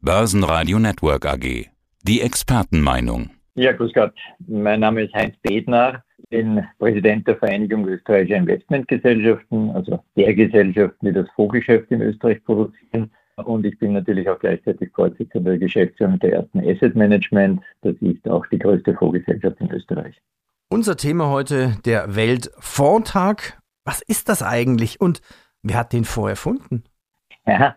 Börsenradio Network AG. Die Expertenmeinung. Ja, grüß Gott. Mein Name ist Heinz Bednar, bin Präsident der Vereinigung österreichischer Investmentgesellschaften, also der Gesellschaften, die das Fondsgeschäft in Österreich produzieren. Und ich bin natürlich auch gleichzeitig Vorsitzender der Geschäftsführung der ersten Asset Management. Das ist auch die größte Fondsgesellschaft in Österreich. Unser Thema heute der Weltfondtag. Was ist das eigentlich und wer hat den Fonds erfunden? Ja,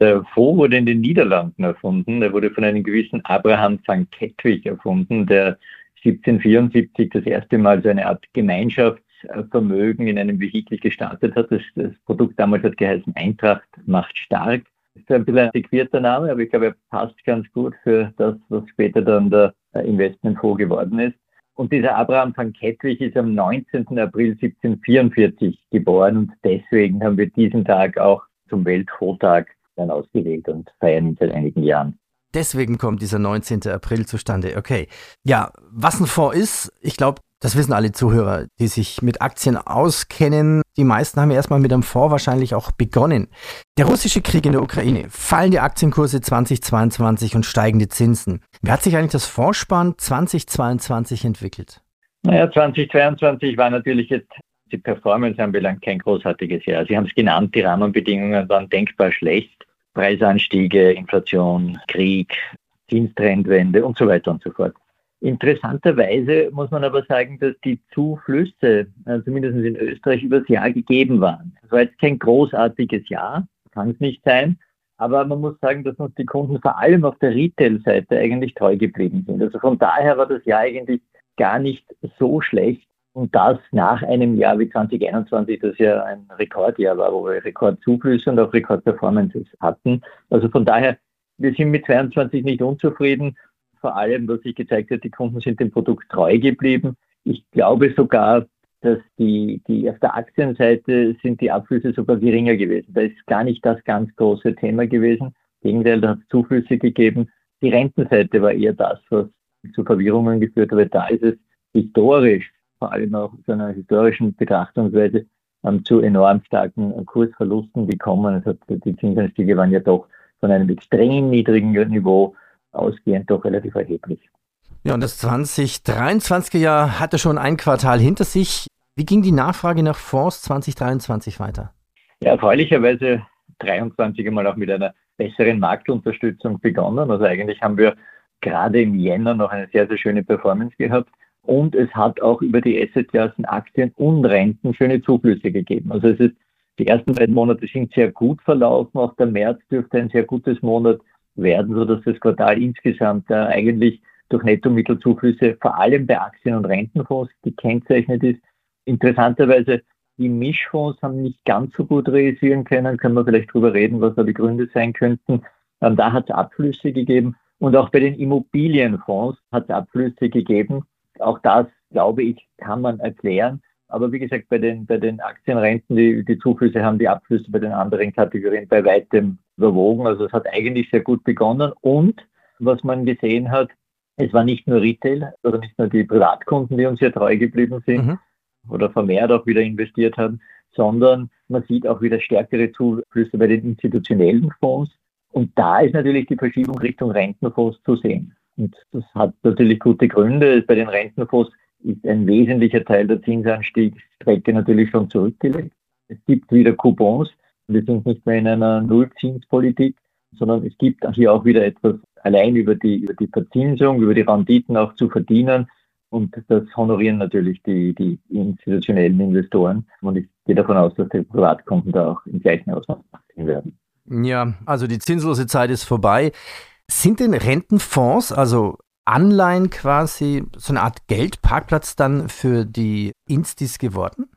der Fonds wurde in den Niederlanden erfunden. Er wurde von einem gewissen Abraham van Kettwig erfunden, der 1774 das erste Mal so eine Art Gemeinschaftsvermögen in einem Vehikel gestartet hat. Das, das Produkt damals hat geheißen Eintracht macht stark. Das ist ein bisschen ein antiquierter Name, aber ich glaube, er passt ganz gut für das, was später dann der Investmentfonds geworden ist. Und dieser Abraham van Kettwig ist am 19. April 1744 geboren und deswegen haben wir diesen Tag auch zum Weltfondtag dann ausgewählt und feiern ihn seit einigen Jahren. Deswegen kommt dieser 19. April zustande. Okay. Ja, was ein Fonds ist, ich glaube, das wissen alle Zuhörer, die sich mit Aktien auskennen. Die meisten haben erstmal mit einem Fonds wahrscheinlich auch begonnen. Der russische Krieg in der Ukraine, fallende Aktienkurse 2022 und steigende Zinsen. Wie hat sich eigentlich das Fondssparen 2022 entwickelt? Naja, 2022 war natürlich jetzt die Performance anbelangt kein großartiges Jahr. Sie haben es genannt, die Rahmenbedingungen waren denkbar schlecht. Preisanstiege, Inflation, Krieg, Zinstrendwende und so weiter und so fort. Interessanterweise muss man aber sagen, dass die Zuflüsse, äh, zumindest in Österreich, übers Jahr gegeben waren. Es war jetzt kein großartiges Jahr, kann es nicht sein. Aber man muss sagen, dass uns die Kunden vor allem auf der Retail-Seite eigentlich treu geblieben sind. Also von daher war das Jahr eigentlich gar nicht so schlecht. Und das nach einem Jahr wie 2021, das ja ein Rekordjahr war, wo wir Rekordzuflüsse und auch Rekordperformances hatten. Also von daher, wir sind mit 22 nicht unzufrieden. Vor allem, was sich gezeigt hat, die Kunden sind dem Produkt treu geblieben. Ich glaube sogar, dass die, die auf der Aktienseite sind die Abflüsse sogar geringer gewesen. Da ist gar nicht das ganz große Thema gewesen. Gegenteil, da hat es Zuflüsse gegeben. Die Rentenseite war eher das, was zu Verwirrungen geführt hat, da ist es historisch vor allem auch aus einer historischen Betrachtungsweise ähm, zu enorm starken Kursverlusten gekommen. Also die Zinsanstiege waren ja doch von einem extrem niedrigen Niveau ausgehend doch relativ erheblich. Ja, und das 2023er Jahr hatte schon ein Quartal hinter sich. Wie ging die Nachfrage nach Fonds 2023 weiter? Ja, erfreulicherweise 23 einmal auch mit einer besseren Marktunterstützung begonnen. Also eigentlich haben wir gerade im Jänner noch eine sehr, sehr schöne Performance gehabt. Und es hat auch über die Assetklassen Aktien und Renten schöne Zuflüsse gegeben. Also es ist, die ersten beiden Monate sind sehr gut verlaufen. Auch der März dürfte ein sehr gutes Monat werden, sodass das Quartal insgesamt äh, eigentlich durch Nettomittelzuflüsse vor allem bei Aktien- und Rentenfonds gekennzeichnet ist. Interessanterweise, die Mischfonds haben nicht ganz so gut realisieren können. Können wir vielleicht drüber reden, was da die Gründe sein könnten. Ähm, da hat es Abflüsse gegeben. Und auch bei den Immobilienfonds hat es Abflüsse gegeben. Auch das, glaube ich, kann man erklären. Aber wie gesagt, bei den, bei den Aktienrenten, die, die Zuflüsse haben die Abflüsse bei den anderen Kategorien bei weitem überwogen. Also es hat eigentlich sehr gut begonnen. Und was man gesehen hat, es war nicht nur Retail, also nicht nur die Privatkunden, die uns hier treu geblieben sind mhm. oder vermehrt auch wieder investiert haben, sondern man sieht auch wieder stärkere Zuflüsse bei den institutionellen Fonds. Und da ist natürlich die Verschiebung Richtung Rentenfonds zu sehen. Und das hat natürlich gute Gründe. Bei den Rentenfonds ist ein wesentlicher Teil der Zinsanstiegsstrecke natürlich schon zurückgelegt. Es gibt wieder Coupons. Wir sind nicht mehr in einer Nullzinspolitik, sondern es gibt hier auch wieder etwas allein über die, über die Verzinsung, über die Renditen auch zu verdienen. Und das honorieren natürlich die, die institutionellen Investoren. Und ich gehe davon aus, dass die Privatkunden da auch im gleichen Ausmaß machen werden. Ja, also die zinslose Zeit ist vorbei. Sind denn Rentenfonds, also Anleihen quasi, so eine Art Geldparkplatz dann für die Instis geworden?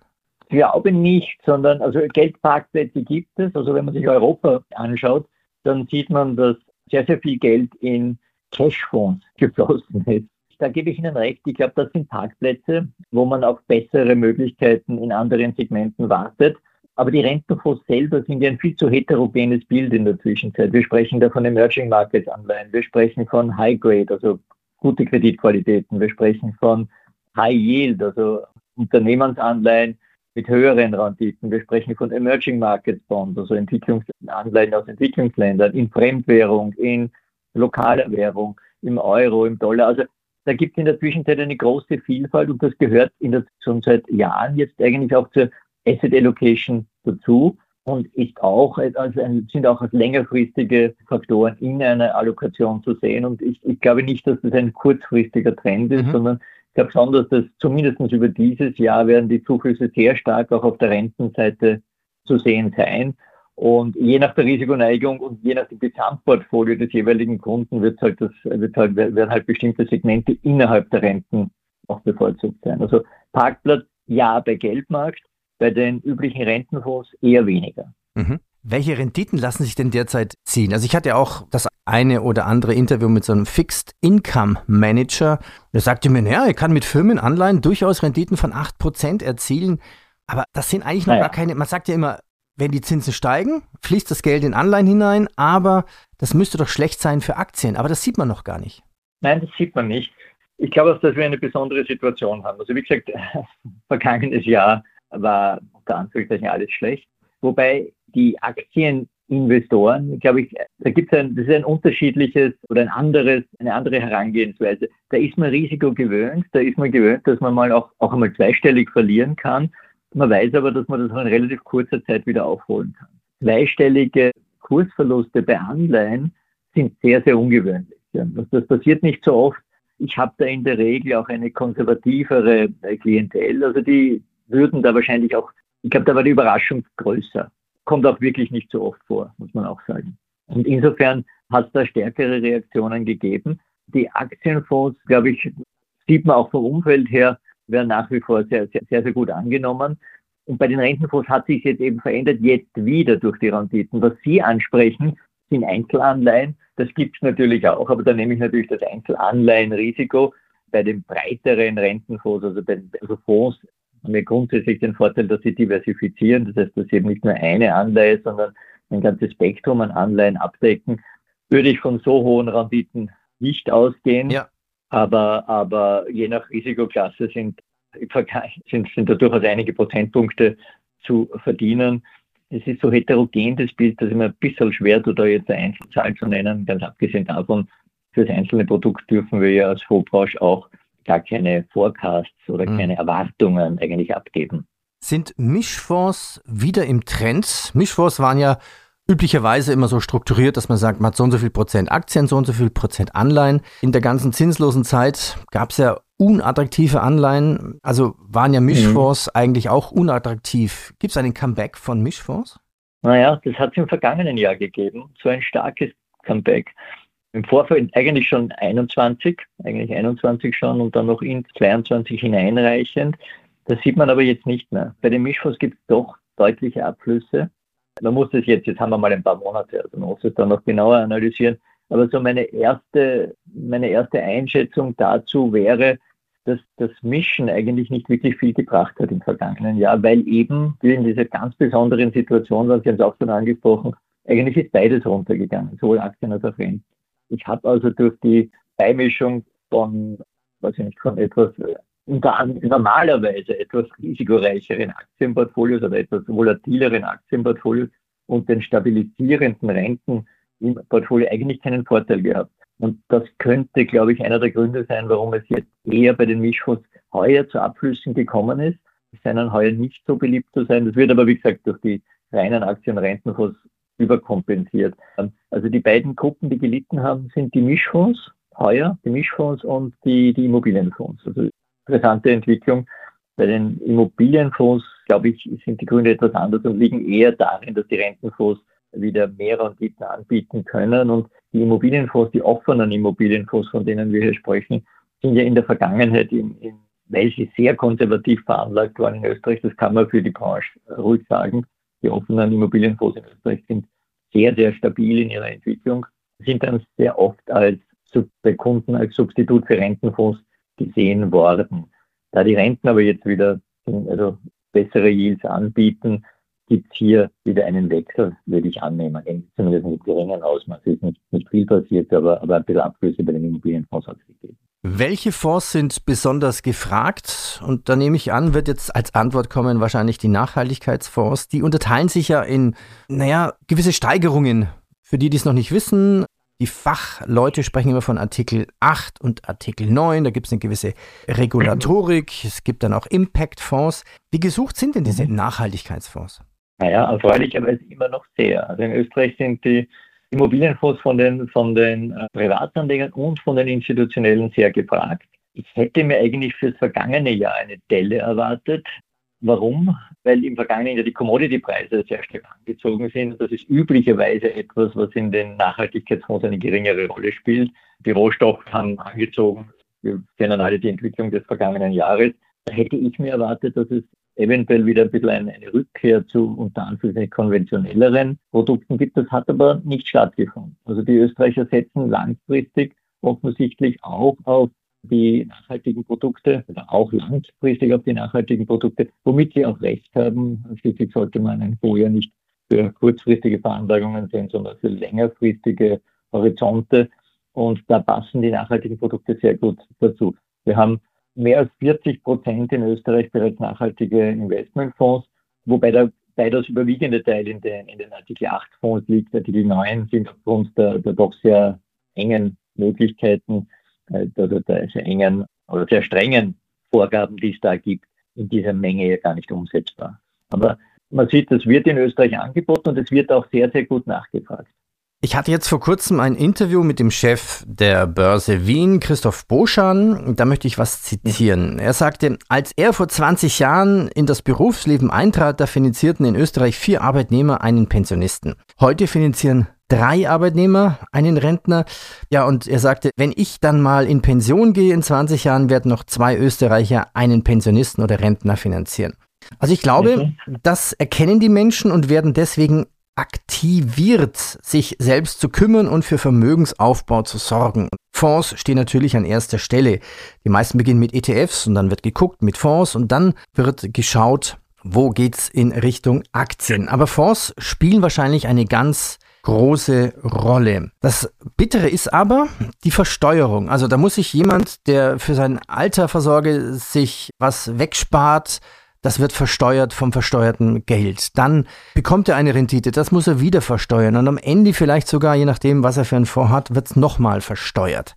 Ich glaube nicht, sondern also Geldparkplätze gibt es. Also wenn man sich Europa anschaut, dann sieht man, dass sehr, sehr viel Geld in Cashfonds geflossen ist. Da gebe ich Ihnen recht. Ich glaube, das sind Parkplätze, wo man auf bessere Möglichkeiten in anderen Segmenten wartet. Aber die Rentenfonds selber sind ja ein viel zu heterogenes Bild in der Zwischenzeit. Wir sprechen da von Emerging Markets Anleihen, wir sprechen von High Grade, also gute Kreditqualitäten, wir sprechen von High Yield, also Unternehmensanleihen mit höheren Renditen. Wir sprechen von Emerging Markets Bonds, also Entwicklungsanleihen aus Entwicklungsländern, in Fremdwährung, in lokaler Währung, im Euro, im Dollar. Also da gibt es in der Zwischenzeit eine große Vielfalt und das gehört in der, schon seit Jahren jetzt eigentlich auch zur Asset Allocation dazu und ist auch als ein, sind auch als längerfristige Faktoren in einer Allokation zu sehen. Und ich, ich glaube nicht, dass das ein kurzfristiger Trend ist, mhm. sondern ich glaube schon, dass das zumindest über dieses Jahr werden die Zuflüsse sehr stark auch auf der Rentenseite zu sehen sein. Und je nach der Risikoneigung und je nach dem Gesamtportfolio des jeweiligen Kunden wird halt das, wird halt, werden halt bestimmte Segmente innerhalb der Renten auch bevorzugt sein. Also Parkplatz ja bei Geldmarkt, bei den üblichen Rentenfonds eher weniger. Mhm. Welche Renditen lassen sich denn derzeit ziehen? Also ich hatte auch das eine oder andere Interview mit so einem Fixed Income Manager. Der sagte mir, naja, er kann mit Firmenanleihen durchaus Renditen von 8% erzielen. Aber das sind eigentlich noch naja. gar keine, man sagt ja immer, wenn die Zinsen steigen, fließt das Geld in Anleihen hinein, aber das müsste doch schlecht sein für Aktien. Aber das sieht man noch gar nicht. Nein, das sieht man nicht. Ich glaube auch, dass wir eine besondere Situation haben. Also wie gesagt, vergangenes Jahr war unter Anführungszeichen alles schlecht. Wobei die Aktieninvestoren, glaube ich, da gibt es ein, das ist ein unterschiedliches oder ein anderes, eine andere Herangehensweise. Da ist man Risiko gewöhnt, da ist man gewöhnt, dass man mal auch, auch einmal zweistellig verlieren kann man weiß aber, dass man das in relativ kurzer Zeit wieder aufholen kann. Zweistellige Kursverluste bei Anleihen sind sehr, sehr ungewöhnlich. Das passiert nicht so oft. Ich habe da in der Regel auch eine konservativere Klientel. Also die würden da wahrscheinlich auch, ich glaube, da war die Überraschung größer. Kommt auch wirklich nicht so oft vor, muss man auch sagen. Und insofern hat es da stärkere Reaktionen gegeben. Die Aktienfonds, glaube ich, sieht man auch vom Umfeld her, werden nach wie vor sehr, sehr, sehr, sehr gut angenommen. Und bei den Rentenfonds hat sich jetzt eben verändert, jetzt wieder durch die Renditen. Was Sie ansprechen, sind Einzelanleihen. Das gibt es natürlich auch, aber da nehme ich natürlich das Einzelanleihenrisiko. Bei den breiteren Rentenfonds, also bei den also Fonds, haben wir grundsätzlich den Vorteil, dass sie diversifizieren. Das heißt, dass sie eben nicht nur eine Anleihe, sondern ein ganzes Spektrum an Anleihen abdecken. Würde ich von so hohen Renditen nicht ausgehen. Ja. Aber, aber je nach Risikoklasse sind, sind, sind da durchaus einige Prozentpunkte zu verdienen. Es ist so heterogen, das Bild, dass ich mir ein bisschen schwer tue, da jetzt eine Einzelzahl zu nennen. Ganz abgesehen davon, für das einzelne Produkt dürfen wir ja als Fondsbranche auch gar keine Forecasts oder mhm. keine Erwartungen eigentlich abgeben. Sind Mischfonds wieder im Trend? Mischfonds waren ja üblicherweise immer so strukturiert, dass man sagt, man hat so und so viel Prozent Aktien, so und so viel Prozent Anleihen. In der ganzen zinslosen Zeit gab es ja unattraktive Anleihen. Also waren ja Mischfonds mhm. eigentlich auch unattraktiv. Gibt es einen Comeback von Mischfonds? Naja, das hat es im vergangenen Jahr gegeben. So ein starkes Comeback. Im Vorfeld eigentlich schon 21, eigentlich 21 schon und dann noch in 22 hineinreichend. Das sieht man aber jetzt nicht mehr. Bei den Mischfonds gibt es doch deutliche Abflüsse. Man muss es jetzt, jetzt haben wir mal ein paar Monate, also man muss es dann noch genauer analysieren. Aber so meine erste, meine erste Einschätzung dazu wäre, dass das Mischen eigentlich nicht wirklich viel gebracht hat im vergangenen Jahr, weil eben in dieser ganz besonderen Situation waren, Sie haben es auch schon angesprochen, eigentlich ist beides runtergegangen, sowohl Aktien als auch Renten. Ich habe also durch die Beimischung von, weiß ich nicht, von etwas normalerweise etwas risikoreicheren Aktienportfolios oder etwas volatileren Aktienportfolios und den stabilisierenden Renten im Portfolio eigentlich keinen Vorteil gehabt. Und das könnte, glaube ich, einer der Gründe sein, warum es jetzt eher bei den Mischfonds heuer zu Abflüssen gekommen ist. Es scheinen heuer nicht so beliebt zu sein. Das wird aber, wie gesagt, durch die reinen Aktien-Rentenfonds überkompensiert. Also die beiden Gruppen, die gelitten haben, sind die Mischfonds heuer, die Mischfonds und die, die Immobilienfonds. Also interessante Entwicklung. Bei den Immobilienfonds, glaube ich, sind die Gründe etwas anders und liegen eher darin, dass die Rentenfonds wieder mehr Renditen anbieten können. Und die Immobilienfonds, die offenen Immobilienfonds, von denen wir hier sprechen, sind ja in der Vergangenheit, in, in, weil sie sehr konservativ veranlagt waren in Österreich, das kann man für die Branche ruhig sagen. Die offenen Immobilienfonds in Österreich sind sehr, sehr stabil in ihrer Entwicklung, sind dann sehr oft als bei Kunden als Substitut für Rentenfonds gesehen worden. Da die Renten aber jetzt wieder also bessere Yields anbieten, gibt es hier wieder einen Wechsel, würde ich annehmen. Zumindest mit geringen Ausmaß. Es ist nicht, nicht viel passiert, aber, aber ein bisschen Abflüsse bei den Immobilienfonds hat es gegeben. Welche Fonds sind besonders gefragt? Und da nehme ich an, wird jetzt als Antwort kommen wahrscheinlich die Nachhaltigkeitsfonds. Die unterteilen sich ja in, naja, gewisse Steigerungen. Für die, die es noch nicht wissen, Die Fachleute sprechen immer von Artikel 8 und Artikel 9. Da gibt es eine gewisse Regulatorik. Es gibt dann auch Impact-Fonds. Wie gesucht sind denn diese. Nachhaltigkeitsfonds? Naja, erfreulicherweise immer noch sehr. Also in Österreich sind die Immobilienfonds von den, von den äh, Privatanlegern und von den Institutionellen sehr gefragt. Ich hätte mir eigentlich fürs vergangene Jahr eine Delle erwartet. Warum? Weil im vergangenen Jahr die Commodity-Preise sehr stark angezogen sind. Das ist üblicherweise etwas, was in den Nachhaltigkeitsfonds eine geringere Rolle spielt. Die Rohstoffe haben angezogen. Wir kennen alle die Entwicklung des vergangenen Jahres. Da hätte ich mir erwartet, dass es eventuell wieder ein bisschen eine, eine Rückkehr zu unter Anführungszeichen konventionelleren Produkten gibt. Das hat aber nicht stattgefunden. Also die Österreicher setzen langfristig offensichtlich auch auf die nachhaltigen Produkte oder auch langfristig auf die nachhaltigen Produkte, womit sie auch recht haben. Schließlich sollte man ein ja nicht für kurzfristige Veranlagungen sehen, sondern für längerfristige Horizonte. Und da passen die nachhaltigen Produkte sehr gut dazu. Wir haben mehr als 40 Prozent in Österreich bereits nachhaltige Investmentfonds, wobei der bei das überwiegende Teil in den, in den Artikel 8 Fonds liegt. Artikel 9 sind aufgrund der, der doch sehr engen Möglichkeiten äh, oder der sehr engen oder sehr strengen Vorgaben, die es da gibt, in dieser Menge ja gar nicht umsetzbar. Aber man sieht, das wird in Österreich angeboten und es wird auch sehr, sehr gut nachgefragt. Ich hatte jetzt vor kurzem ein Interview mit dem Chef der Börse Wien, Christoph Boschan. Da möchte ich was zitieren. Er sagte, als er vor 20 Jahren in das Berufsleben eintrat, da finanzierten in Österreich vier Arbeitnehmer einen Pensionisten. Heute finanzieren drei Arbeitnehmer einen Rentner. Ja, und er sagte, wenn ich dann mal in Pension gehe in 20 Jahren, werden noch zwei Österreicher einen Pensionisten oder Rentner finanzieren. Also ich glaube, mhm. das erkennen die Menschen und werden deswegen aktiviert, sich selbst zu kümmern und für Vermögensaufbau zu sorgen. Fonds stehen natürlich an erster Stelle. Die meisten beginnen mit ETFs und dann wird geguckt mit Fonds und dann wird geschaut, wo geht's in Richtung Aktien. Aber Fonds spielen wahrscheinlich eine ganz große Rolle. Das Bittere ist aber die Versteuerung. Also da muss sich jemand, der für sein Alterversorge sich was wegspart, das wird versteuert vom versteuerten Geld. Dann bekommt er eine Rendite, das muss er wieder versteuern. Und am Ende vielleicht sogar, je nachdem, was er für einen Fonds hat, wird es nochmal versteuert.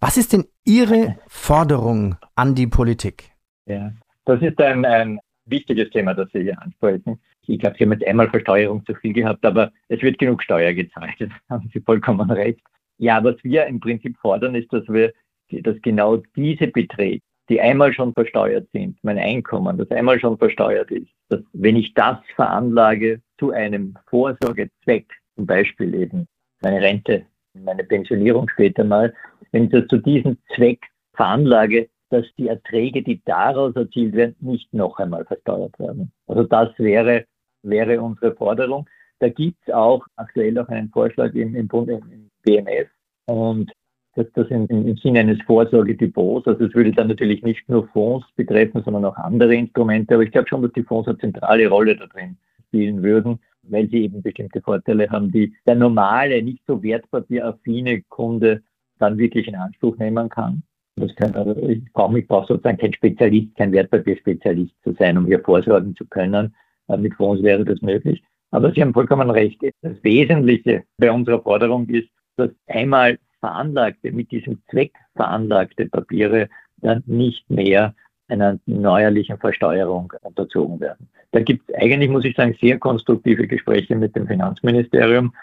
Was ist denn Ihre Forderung an die Politik? Ja, das ist ein, ein wichtiges Thema, das Sie hier ansprechen. Ich glaube, Sie haben jetzt einmal Versteuerung zu viel gehabt, aber es wird genug Steuer gezahlt. Das haben Sie vollkommen recht. Ja, was wir im Prinzip fordern, ist, dass wir, dass genau diese Beträge, die einmal schon versteuert sind, mein Einkommen, das einmal schon versteuert ist, dass wenn ich das veranlage zu einem Vorsorgezweck, zum Beispiel eben meine Rente, meine Pensionierung später mal, wenn ich das zu diesem Zweck veranlage, dass die Erträge, die daraus erzielt werden, nicht noch einmal versteuert werden. Also das wäre, wäre unsere Forderung. Da gibt es auch aktuell auch einen Vorschlag im, im, Bund, im BMF und das, das im, im Sinne eines Vorsorgedepots. Also es würde dann natürlich nicht nur Fonds betreffen, sondern auch andere Instrumente. Aber ich glaube schon, dass die Fonds eine zentrale Rolle da drin spielen würden, weil sie eben bestimmte Vorteile haben, die der normale, nicht so wertpapieraffine Kunde dann wirklich in Anspruch nehmen kann. Das kann, also ich brauche brauch sozusagen kein Spezialist, kein Wertpapierspezialist zu sein, um hier vorsorgen zu können. Äh, mit Fonds wäre das möglich. Aber Sie haben vollkommen recht. Das Wesentliche bei unserer Forderung ist, dass einmal veranlagte, mit diesem Zweck veranlagte Papiere dann nicht mehr einer neuerlichen Versteuerung unterzogen werden. Da gibt es eigentlich, muss ich sagen, sehr konstruktive Gespräche mit dem Finanzministerium.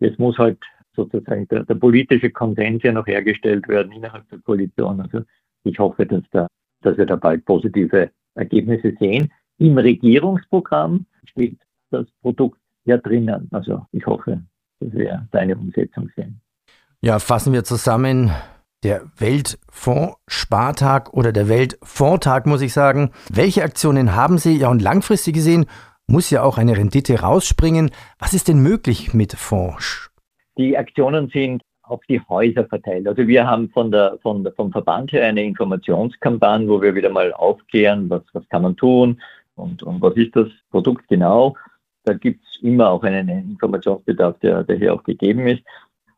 Es muss halt sozusagen der, der, politische Konsens ja noch hergestellt werden innerhalb der Koalition. Also ich hoffe, dass, da, dass wir da bald positive Ergebnisse sehen. Im Regierungsprogramm steht das Produkt ja drinnen. Also ich hoffe, dass wir da eine Umsetzung sehen. Ja, fassen wir zusammen. Der Weltfonds-Spartag oder der Weltfondtag, muss ich sagen. Welche Aktionen haben Sie? Ja, und langfristig gesehen muss ja auch eine Rendite rausspringen. Was ist denn möglich mit Fonds? Die Aktionen sind auf die Häuser verteilt. Also wir haben von der, von der, vom Verband her eine Informationskampagne, wo wir wieder mal aufklären, was, was kann man tun und, und was ist das Produkt genau. Da gibt es immer auch einen Informationsbedarf, der, der hier auch gegeben ist.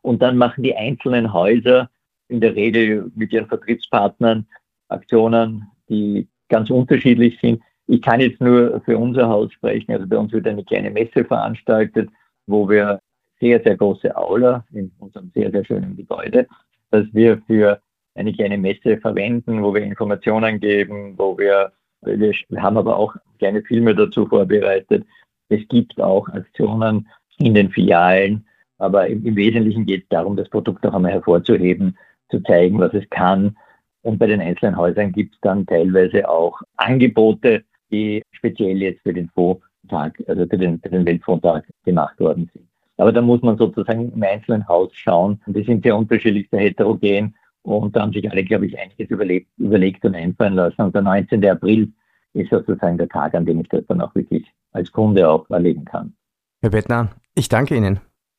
Und dann machen die einzelnen Häuser in der Regel mit ihren Vertriebspartnern Aktionen, die ganz unterschiedlich sind. Ich kann jetzt nur für unser Haus sprechen. Also bei uns wird eine kleine Messe veranstaltet, wo wir sehr, sehr große Aula in unserem sehr, sehr schönen Gebäude, das wir für eine kleine Messe verwenden, wo wir Informationen geben, wo wir, wir haben aber auch kleine Filme dazu vorbereitet. Es gibt auch Aktionen in den Filialen, aber im, im Wesentlichen geht es darum, das Produkt auch einmal hervorzuheben, zu zeigen, was es kann. Und bei den einzelnen Häusern gibt es dann teilweise auch Angebote, die speziell jetzt für den Fondtag, also für den, für den Weltfondtag gemacht worden sind. Aber da muss man sozusagen im einzelnen Haus schauen. Die sind sehr unterschiedlich, sehr heterogen. Und da haben sich alle, glaube ich, einiges überlegt, überlegt und einfallen lassen. Und der 19. April ist sozusagen der Tag, an dem ich das dann auch wirklich als Kunde auch erleben kann. Herr Bettner, ich danke Ihnen.